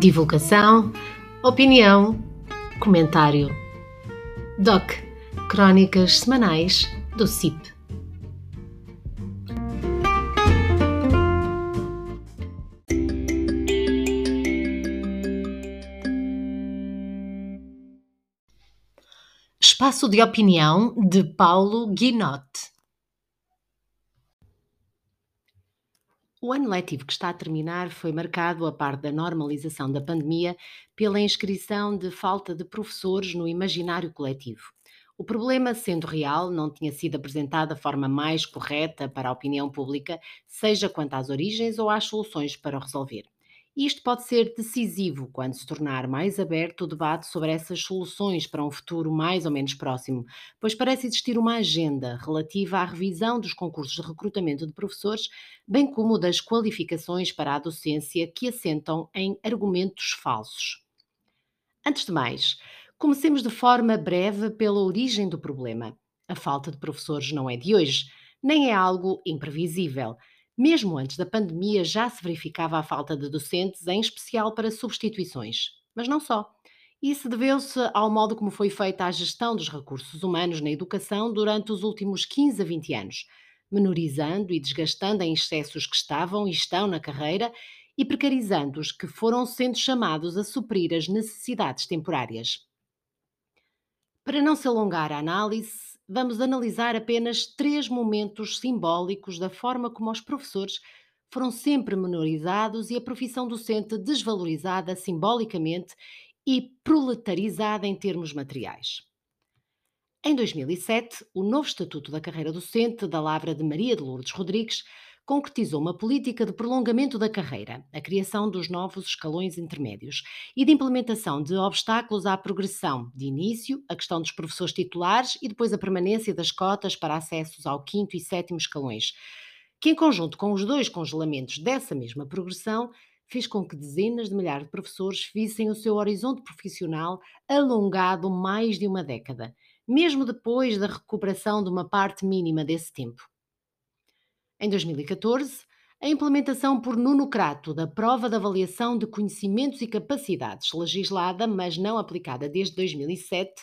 Divulgação, opinião, comentário. DOC Crónicas Semanais do CIP. Espaço de Opinião de Paulo Guinotte. O ano letivo que está a terminar foi marcado, a par da normalização da pandemia, pela inscrição de falta de professores no imaginário coletivo. O problema, sendo real, não tinha sido apresentado da forma mais correta para a opinião pública, seja quanto às origens ou às soluções para o resolver. Isto pode ser decisivo quando se tornar mais aberto o debate sobre essas soluções para um futuro mais ou menos próximo, pois parece existir uma agenda relativa à revisão dos concursos de recrutamento de professores, bem como das qualificações para a docência que assentam em argumentos falsos. Antes de mais, comecemos de forma breve pela origem do problema. A falta de professores não é de hoje, nem é algo imprevisível. Mesmo antes da pandemia, já se verificava a falta de docentes, em especial para substituições. Mas não só. Isso deveu-se ao modo como foi feita a gestão dos recursos humanos na educação durante os últimos 15 a 20 anos, menorizando e desgastando em excessos que estavam e estão na carreira e precarizando os que foram sendo chamados a suprir as necessidades temporárias. Para não se alongar a análise, vamos analisar apenas três momentos simbólicos da forma como os professores foram sempre menorizados e a profissão docente desvalorizada simbolicamente e proletarizada em termos materiais. Em 2007, o novo Estatuto da Carreira Docente, da Lavra de Maria de Lourdes Rodrigues, concretizou uma política de prolongamento da carreira, a criação dos novos escalões intermédios e de implementação de obstáculos à progressão, de início, a questão dos professores titulares e depois a permanência das cotas para acessos ao quinto e sétimo escalões, que, em conjunto com os dois congelamentos dessa mesma progressão, fez com que dezenas de milhares de professores vissem o seu horizonte profissional alongado mais de uma década, mesmo depois da recuperação de uma parte mínima desse tempo. Em 2014, a implementação por Nuno Crato da prova de avaliação de conhecimentos e capacidades, legislada, mas não aplicada desde 2007,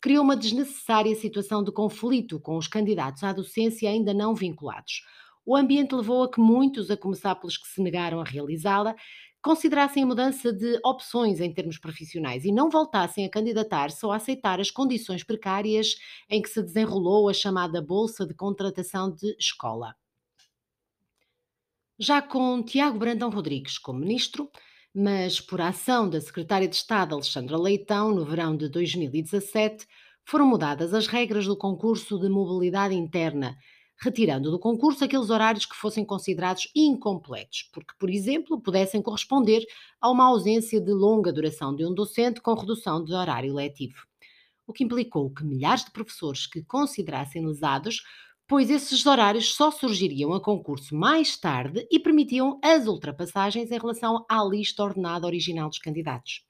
criou uma desnecessária situação de conflito com os candidatos à docência ainda não vinculados. O ambiente levou a que muitos, a começar pelos que se negaram a realizá-la, considerassem a mudança de opções em termos profissionais e não voltassem a candidatar-se ou a aceitar as condições precárias em que se desenrolou a chamada Bolsa de Contratação de Escola. Já com Tiago Brandão Rodrigues como ministro, mas por ação da secretária de Estado Alexandra Leitão, no verão de 2017, foram mudadas as regras do concurso de mobilidade interna, retirando do concurso aqueles horários que fossem considerados incompletos, porque, por exemplo, pudessem corresponder a uma ausência de longa duração de um docente com redução de horário letivo. O que implicou que milhares de professores que considerassem lesados pois esses horários só surgiriam a concurso mais tarde e permitiam as ultrapassagens em relação à lista ordenada original dos candidatos.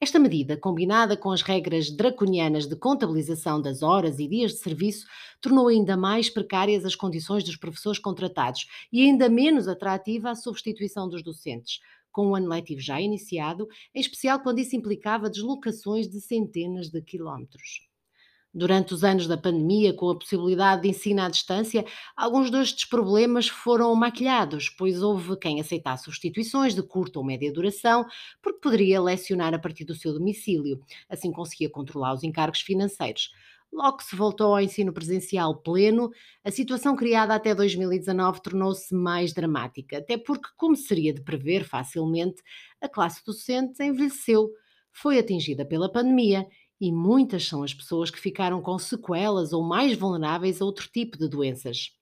Esta medida, combinada com as regras draconianas de contabilização das horas e dias de serviço, tornou ainda mais precárias as condições dos professores contratados e ainda menos atrativa a substituição dos docentes, com o ano letivo já iniciado, em especial quando isso implicava deslocações de centenas de quilómetros. Durante os anos da pandemia, com a possibilidade de ensino à distância, alguns destes problemas foram maquilhados, pois houve quem aceitasse substituições de curta ou média duração, porque poderia lecionar a partir do seu domicílio, assim conseguia controlar os encargos financeiros. Logo que se voltou ao ensino presencial pleno, a situação criada até 2019 tornou-se mais dramática, até porque, como seria de prever facilmente, a classe docente envelheceu, foi atingida pela pandemia e muitas são as pessoas que ficaram com sequelas ou mais vulneráveis a outro tipo de doenças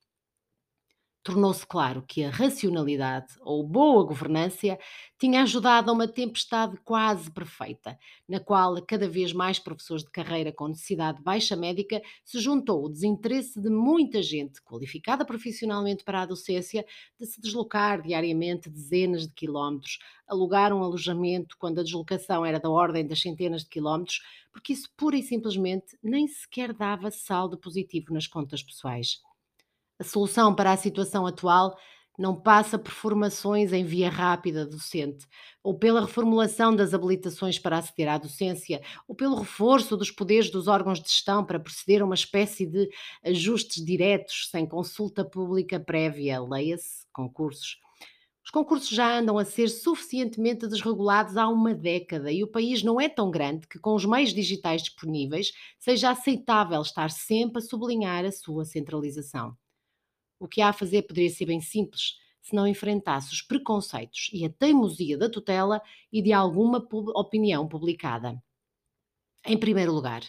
tornou-se claro que a racionalidade ou boa governância tinha ajudado a uma tempestade quase perfeita, na qual cada vez mais professores de carreira com necessidade baixa médica se juntou o desinteresse de muita gente qualificada profissionalmente para a docência de se deslocar diariamente dezenas de quilómetros, alugar um alojamento quando a deslocação era da ordem das centenas de quilómetros, porque isso pura e simplesmente nem sequer dava saldo positivo nas contas pessoais. A solução para a situação atual não passa por formações em via rápida docente, ou pela reformulação das habilitações para aceder à docência, ou pelo reforço dos poderes dos órgãos de gestão para proceder a uma espécie de ajustes diretos sem consulta pública prévia, leia-se concursos. Os concursos já andam a ser suficientemente desregulados há uma década e o país não é tão grande que, com os meios digitais disponíveis, seja aceitável estar sempre a sublinhar a sua centralização. O que há a fazer poderia ser bem simples se não enfrentasse os preconceitos e a teimosia da tutela e de alguma pub opinião publicada. Em primeiro lugar,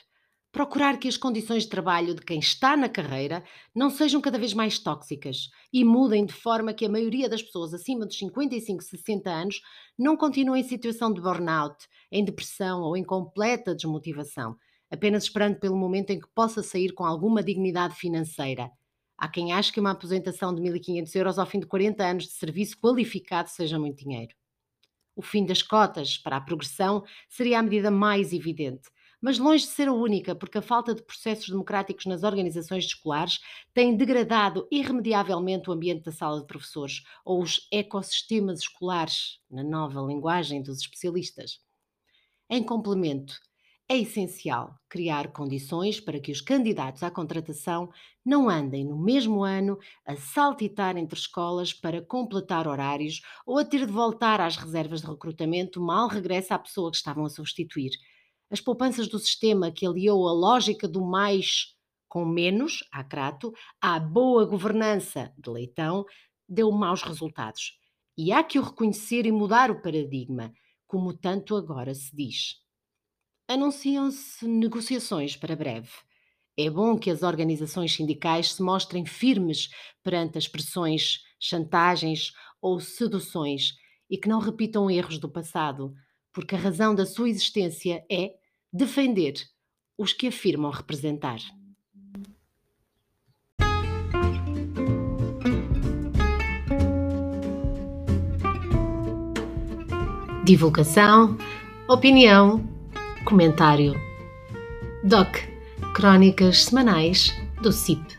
procurar que as condições de trabalho de quem está na carreira não sejam cada vez mais tóxicas e mudem de forma que a maioria das pessoas acima dos 55, 60 anos não continuem em situação de burnout, em depressão ou em completa desmotivação, apenas esperando pelo momento em que possa sair com alguma dignidade financeira Há quem ache que uma aposentação de 1.500 euros ao fim de 40 anos de serviço qualificado seja muito dinheiro. O fim das cotas para a progressão seria a medida mais evidente, mas longe de ser a única, porque a falta de processos democráticos nas organizações escolares tem degradado irremediavelmente o ambiente da sala de professores ou os ecossistemas escolares, na nova linguagem dos especialistas. Em complemento, é essencial criar condições para que os candidatos à contratação não andem no mesmo ano a saltitar entre escolas para completar horários ou a ter de voltar às reservas de recrutamento mal regressa a pessoa que estavam a substituir. As poupanças do sistema que aliou a lógica do mais com menos, a Crato, à boa governança de Leitão, deu maus resultados. E há que o reconhecer e mudar o paradigma, como tanto agora se diz. Anunciam-se negociações para breve. É bom que as organizações sindicais se mostrem firmes perante as pressões, chantagens ou seduções e que não repitam erros do passado, porque a razão da sua existência é defender os que afirmam representar. Divulgação, opinião Comentário. DOC Crónicas Semanais do CIP.